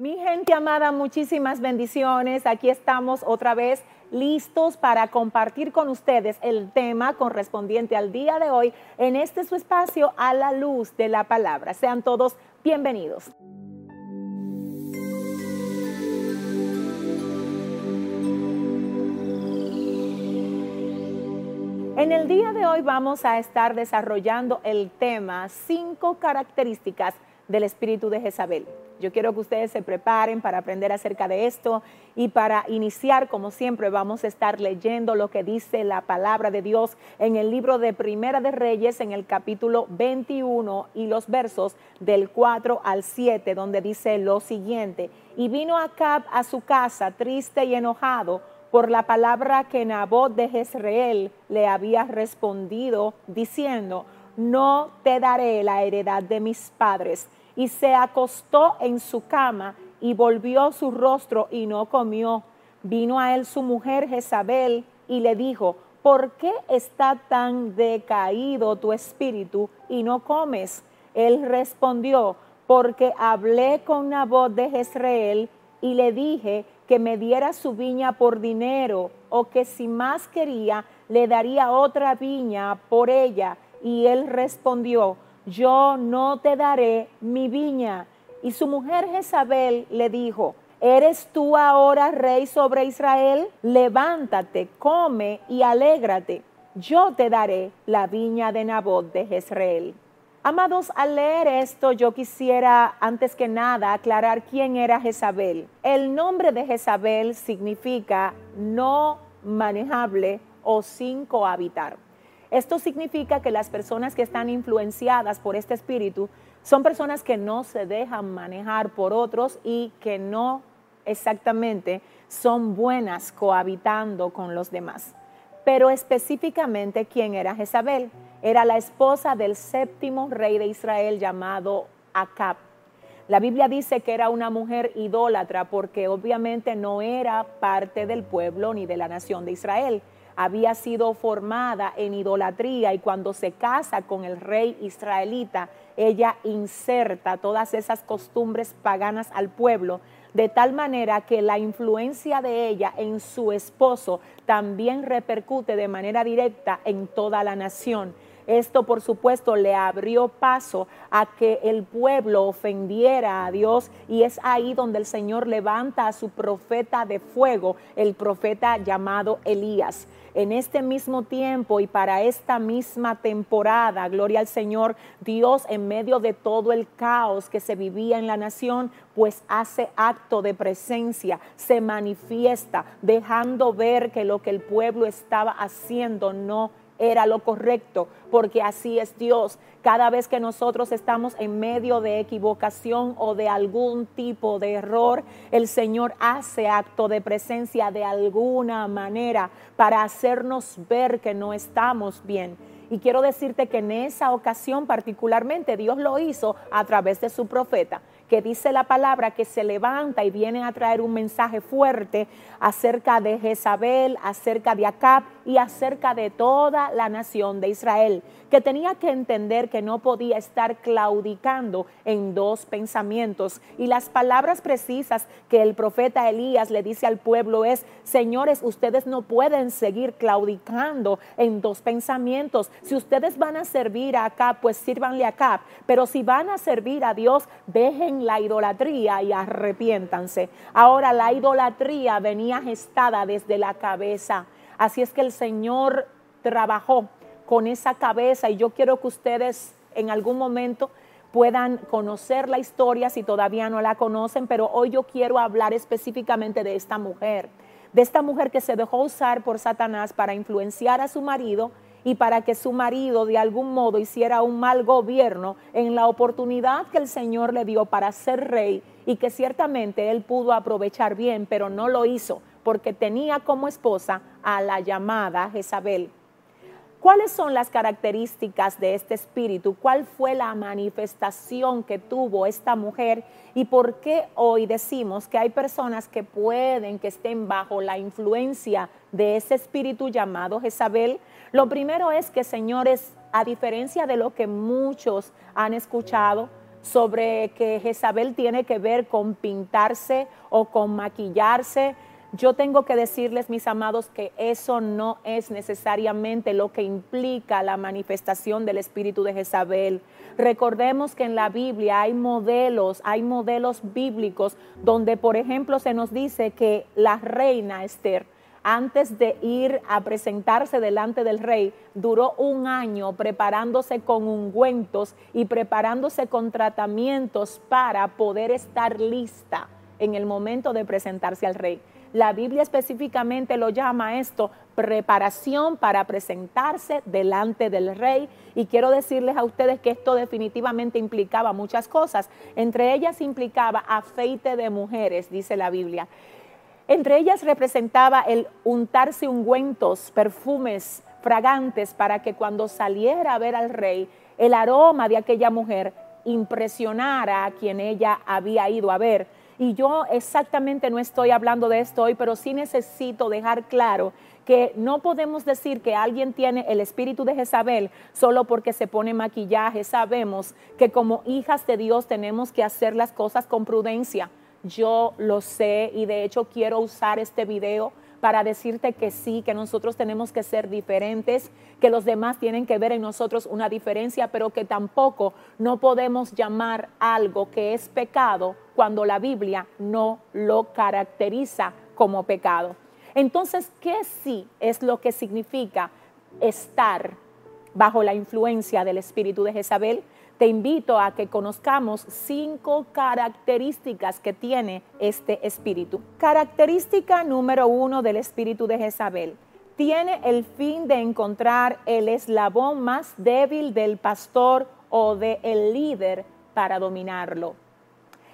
Mi gente amada, muchísimas bendiciones. Aquí estamos otra vez listos para compartir con ustedes el tema correspondiente al día de hoy en este su espacio a la luz de la palabra. Sean todos bienvenidos. En el día de hoy vamos a estar desarrollando el tema cinco características del espíritu de Jezabel. Yo quiero que ustedes se preparen para aprender acerca de esto y para iniciar, como siempre, vamos a estar leyendo lo que dice la palabra de Dios en el libro de Primera de Reyes, en el capítulo 21 y los versos del 4 al 7, donde dice lo siguiente, y vino Acab a su casa triste y enojado por la palabra que Nabot de Jezreel le había respondido, diciendo, no te daré la heredad de mis padres y se acostó en su cama y volvió su rostro y no comió. Vino a él su mujer Jezabel y le dijo, ¿por qué está tan decaído tu espíritu y no comes? Él respondió, porque hablé con Nabot de Jezreel y le dije que me diera su viña por dinero o que si más quería le daría otra viña por ella. Y él respondió, yo no te daré mi viña. Y su mujer Jezabel le dijo, ¿eres tú ahora rey sobre Israel? Levántate, come y alégrate. Yo te daré la viña de Nabot de Jezreel. Amados, al leer esto yo quisiera antes que nada aclarar quién era Jezabel. El nombre de Jezabel significa no manejable o sin cohabitar. Esto significa que las personas que están influenciadas por este espíritu son personas que no se dejan manejar por otros y que no exactamente son buenas cohabitando con los demás. Pero específicamente, ¿quién era Jezabel? Era la esposa del séptimo rey de Israel llamado Acab. La Biblia dice que era una mujer idólatra porque obviamente no era parte del pueblo ni de la nación de Israel había sido formada en idolatría y cuando se casa con el rey israelita, ella inserta todas esas costumbres paganas al pueblo, de tal manera que la influencia de ella en su esposo también repercute de manera directa en toda la nación. Esto, por supuesto, le abrió paso a que el pueblo ofendiera a Dios y es ahí donde el Señor levanta a su profeta de fuego, el profeta llamado Elías. En este mismo tiempo y para esta misma temporada, gloria al Señor, Dios en medio de todo el caos que se vivía en la nación, pues hace acto de presencia, se manifiesta, dejando ver que lo que el pueblo estaba haciendo no era lo correcto, porque así es Dios. Cada vez que nosotros estamos en medio de equivocación o de algún tipo de error, el Señor hace acto de presencia de alguna manera para hacernos ver que no estamos bien. Y quiero decirte que en esa ocasión particularmente Dios lo hizo a través de su profeta que dice la palabra que se levanta y viene a traer un mensaje fuerte acerca de Jezabel, acerca de Acab y acerca de toda la nación de Israel, que tenía que entender que no podía estar claudicando en dos pensamientos. Y las palabras precisas que el profeta Elías le dice al pueblo es, señores, ustedes no pueden seguir claudicando en dos pensamientos. Si ustedes van a servir a Acab, pues sírvanle a Acab, pero si van a servir a Dios, dejen la idolatría y arrepiéntanse. Ahora la idolatría venía gestada desde la cabeza. Así es que el Señor trabajó con esa cabeza y yo quiero que ustedes en algún momento puedan conocer la historia si todavía no la conocen, pero hoy yo quiero hablar específicamente de esta mujer, de esta mujer que se dejó usar por Satanás para influenciar a su marido y para que su marido de algún modo hiciera un mal gobierno en la oportunidad que el Señor le dio para ser rey y que ciertamente él pudo aprovechar bien, pero no lo hizo porque tenía como esposa a la llamada Jezabel. ¿Cuáles son las características de este espíritu? ¿Cuál fue la manifestación que tuvo esta mujer? ¿Y por qué hoy decimos que hay personas que pueden que estén bajo la influencia de ese espíritu llamado Jezabel? Lo primero es que, señores, a diferencia de lo que muchos han escuchado, sobre que Jezabel tiene que ver con pintarse o con maquillarse. Yo tengo que decirles, mis amados, que eso no es necesariamente lo que implica la manifestación del espíritu de Jezabel. Recordemos que en la Biblia hay modelos, hay modelos bíblicos donde, por ejemplo, se nos dice que la reina Esther, antes de ir a presentarse delante del rey, duró un año preparándose con ungüentos y preparándose con tratamientos para poder estar lista en el momento de presentarse al rey. La Biblia específicamente lo llama esto preparación para presentarse delante del rey. Y quiero decirles a ustedes que esto definitivamente implicaba muchas cosas. Entre ellas implicaba afeite de mujeres, dice la Biblia. Entre ellas representaba el untarse ungüentos, perfumes fragantes para que cuando saliera a ver al rey, el aroma de aquella mujer impresionara a quien ella había ido a ver y yo exactamente no estoy hablando de esto hoy, pero sí necesito dejar claro que no podemos decir que alguien tiene el espíritu de Jezabel solo porque se pone maquillaje. Sabemos que como hijas de Dios tenemos que hacer las cosas con prudencia. Yo lo sé y de hecho quiero usar este video para decirte que sí, que nosotros tenemos que ser diferentes, que los demás tienen que ver en nosotros una diferencia, pero que tampoco no podemos llamar algo que es pecado cuando la Biblia no lo caracteriza como pecado. Entonces, ¿qué sí es lo que significa estar bajo la influencia del espíritu de Jezabel? te invito a que conozcamos cinco características que tiene este espíritu. Característica número uno del espíritu de Jezabel. Tiene el fin de encontrar el eslabón más débil del pastor o del líder para dominarlo.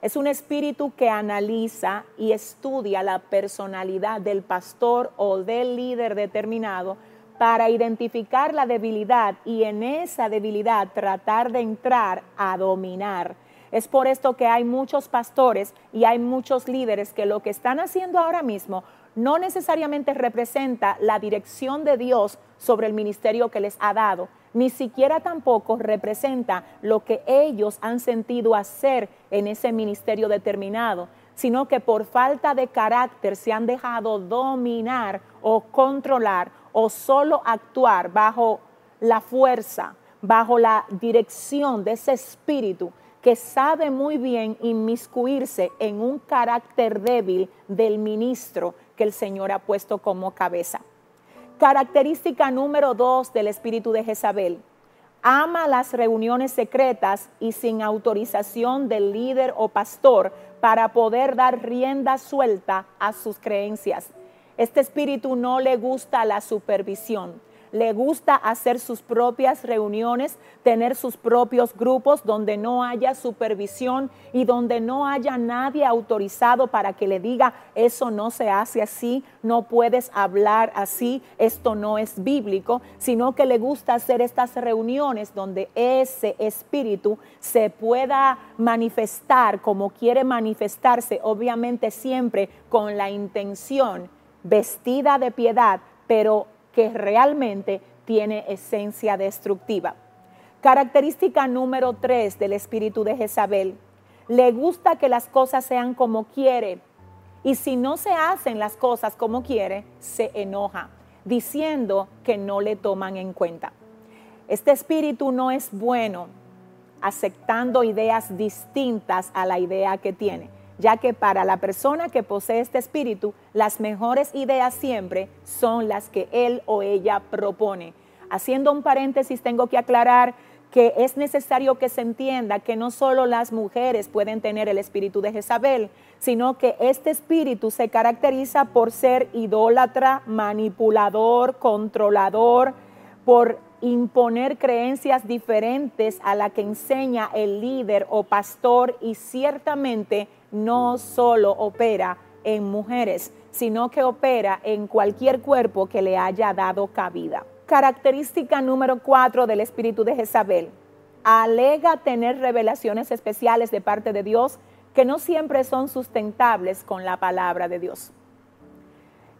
Es un espíritu que analiza y estudia la personalidad del pastor o del líder determinado para identificar la debilidad y en esa debilidad tratar de entrar a dominar. Es por esto que hay muchos pastores y hay muchos líderes que lo que están haciendo ahora mismo no necesariamente representa la dirección de Dios sobre el ministerio que les ha dado, ni siquiera tampoco representa lo que ellos han sentido hacer en ese ministerio determinado, sino que por falta de carácter se han dejado dominar o controlar o solo actuar bajo la fuerza, bajo la dirección de ese espíritu que sabe muy bien inmiscuirse en un carácter débil del ministro que el Señor ha puesto como cabeza. Característica número dos del espíritu de Jezabel. Ama las reuniones secretas y sin autorización del líder o pastor para poder dar rienda suelta a sus creencias. Este espíritu no le gusta la supervisión, le gusta hacer sus propias reuniones, tener sus propios grupos donde no haya supervisión y donde no haya nadie autorizado para que le diga, eso no se hace así, no puedes hablar así, esto no es bíblico, sino que le gusta hacer estas reuniones donde ese espíritu se pueda manifestar como quiere manifestarse, obviamente siempre con la intención vestida de piedad, pero que realmente tiene esencia destructiva. Característica número tres del espíritu de Jezabel. Le gusta que las cosas sean como quiere y si no se hacen las cosas como quiere, se enoja, diciendo que no le toman en cuenta. Este espíritu no es bueno aceptando ideas distintas a la idea que tiene ya que para la persona que posee este espíritu, las mejores ideas siempre son las que él o ella propone. Haciendo un paréntesis, tengo que aclarar que es necesario que se entienda que no solo las mujeres pueden tener el espíritu de Jezabel, sino que este espíritu se caracteriza por ser idólatra, manipulador, controlador, por imponer creencias diferentes a la que enseña el líder o pastor y ciertamente no solo opera en mujeres, sino que opera en cualquier cuerpo que le haya dado cabida. Característica número cuatro del espíritu de Jezabel. Alega tener revelaciones especiales de parte de Dios que no siempre son sustentables con la palabra de Dios.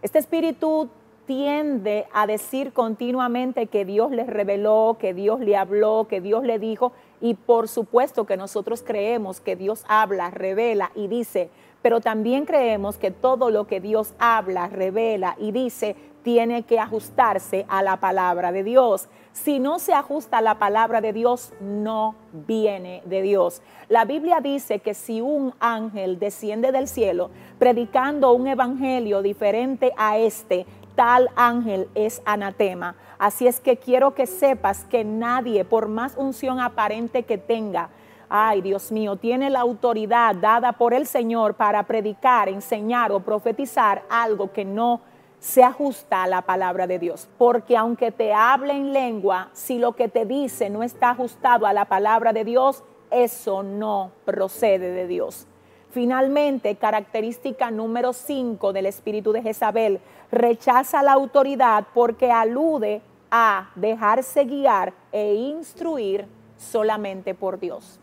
Este espíritu tiende a decir continuamente que Dios le reveló, que Dios le habló, que Dios le dijo, Y por supuesto que nosotros creemos que Dios habla, revela y dice, pero también creemos que todo lo que Dios habla, revela y dice tiene que ajustarse a la palabra de Dios. Si no se ajusta a la palabra de Dios, no viene de Dios. La Biblia dice que si un ángel desciende del cielo predicando un evangelio diferente a este, tal ángel es anatema. Así es que quiero que sepas que nadie, por más unción aparente que tenga, ay Dios mío, tiene la autoridad dada por el Señor para predicar, enseñar o profetizar algo que no se ajusta a la palabra de Dios. Porque aunque te hable en lengua, si lo que te dice no está ajustado a la palabra de Dios, eso no procede de Dios. Finalmente, característica número 5 del espíritu de Jezabel, rechaza la autoridad porque alude a dejarse guiar e instruir solamente por Dios.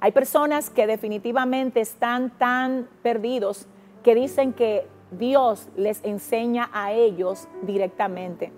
Hay personas que definitivamente están tan perdidos que dicen que Dios les enseña a ellos directamente,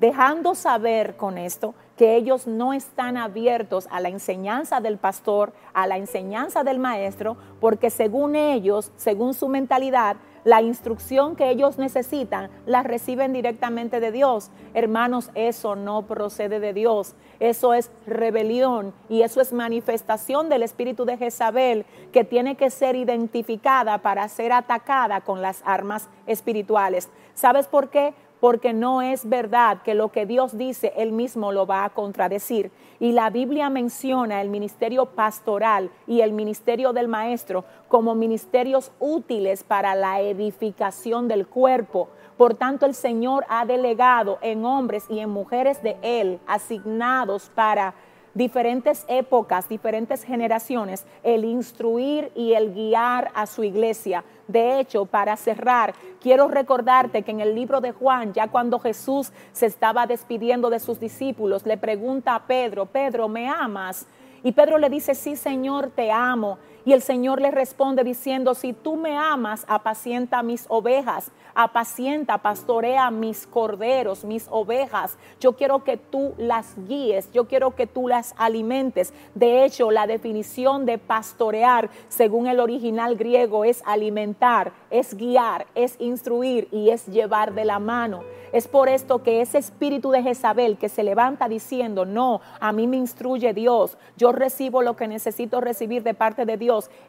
dejando saber con esto que ellos no están abiertos a la enseñanza del pastor, a la enseñanza del maestro, porque según ellos, según su mentalidad, la instrucción que ellos necesitan la reciben directamente de Dios. Hermanos, eso no procede de Dios. Eso es rebelión y eso es manifestación del espíritu de Jezabel que tiene que ser identificada para ser atacada con las armas espirituales. ¿Sabes por qué? Porque no es verdad que lo que Dios dice, Él mismo lo va a contradecir. Y la Biblia menciona el ministerio pastoral y el ministerio del maestro como ministerios útiles para la edificación del cuerpo. Por tanto, el Señor ha delegado en hombres y en mujeres de Él, asignados para diferentes épocas, diferentes generaciones, el instruir y el guiar a su iglesia. De hecho, para cerrar, quiero recordarte que en el libro de Juan, ya cuando Jesús se estaba despidiendo de sus discípulos, le pregunta a Pedro, Pedro, ¿me amas? Y Pedro le dice, sí Señor, te amo. Y el Señor le responde diciendo, si tú me amas, apacienta mis ovejas, apacienta, pastorea mis corderos, mis ovejas. Yo quiero que tú las guíes, yo quiero que tú las alimentes. De hecho, la definición de pastorear, según el original griego, es alimentar, es guiar, es instruir y es llevar de la mano. Es por esto que ese espíritu de Jezabel que se levanta diciendo, no, a mí me instruye Dios, yo recibo lo que necesito recibir de parte de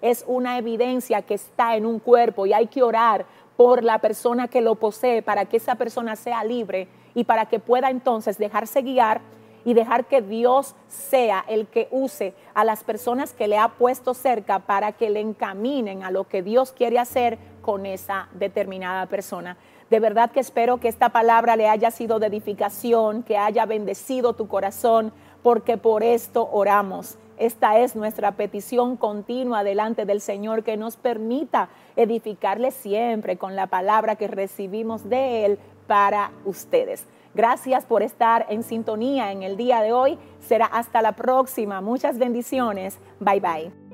Es una evidencia que está en un cuerpo y hay que orar por la persona que lo posee para que esa persona sea libre y para que pueda entonces dejarse guiar y dejar que Dios sea el que use a las personas que le ha puesto cerca para que le encaminen a lo que Dios quiere hacer con esa determinada persona. De verdad que espero que esta palabra le haya sido de edificación, que haya bendecido tu corazón, porque por esto oramos. Esta es nuestra petición continua delante del Señor, que nos permita edificarle siempre con la palabra que recibimos de Él para ustedes. Gracias por estar en sintonía en el día de hoy. Será hasta la próxima. Muchas bendiciones. Bye bye.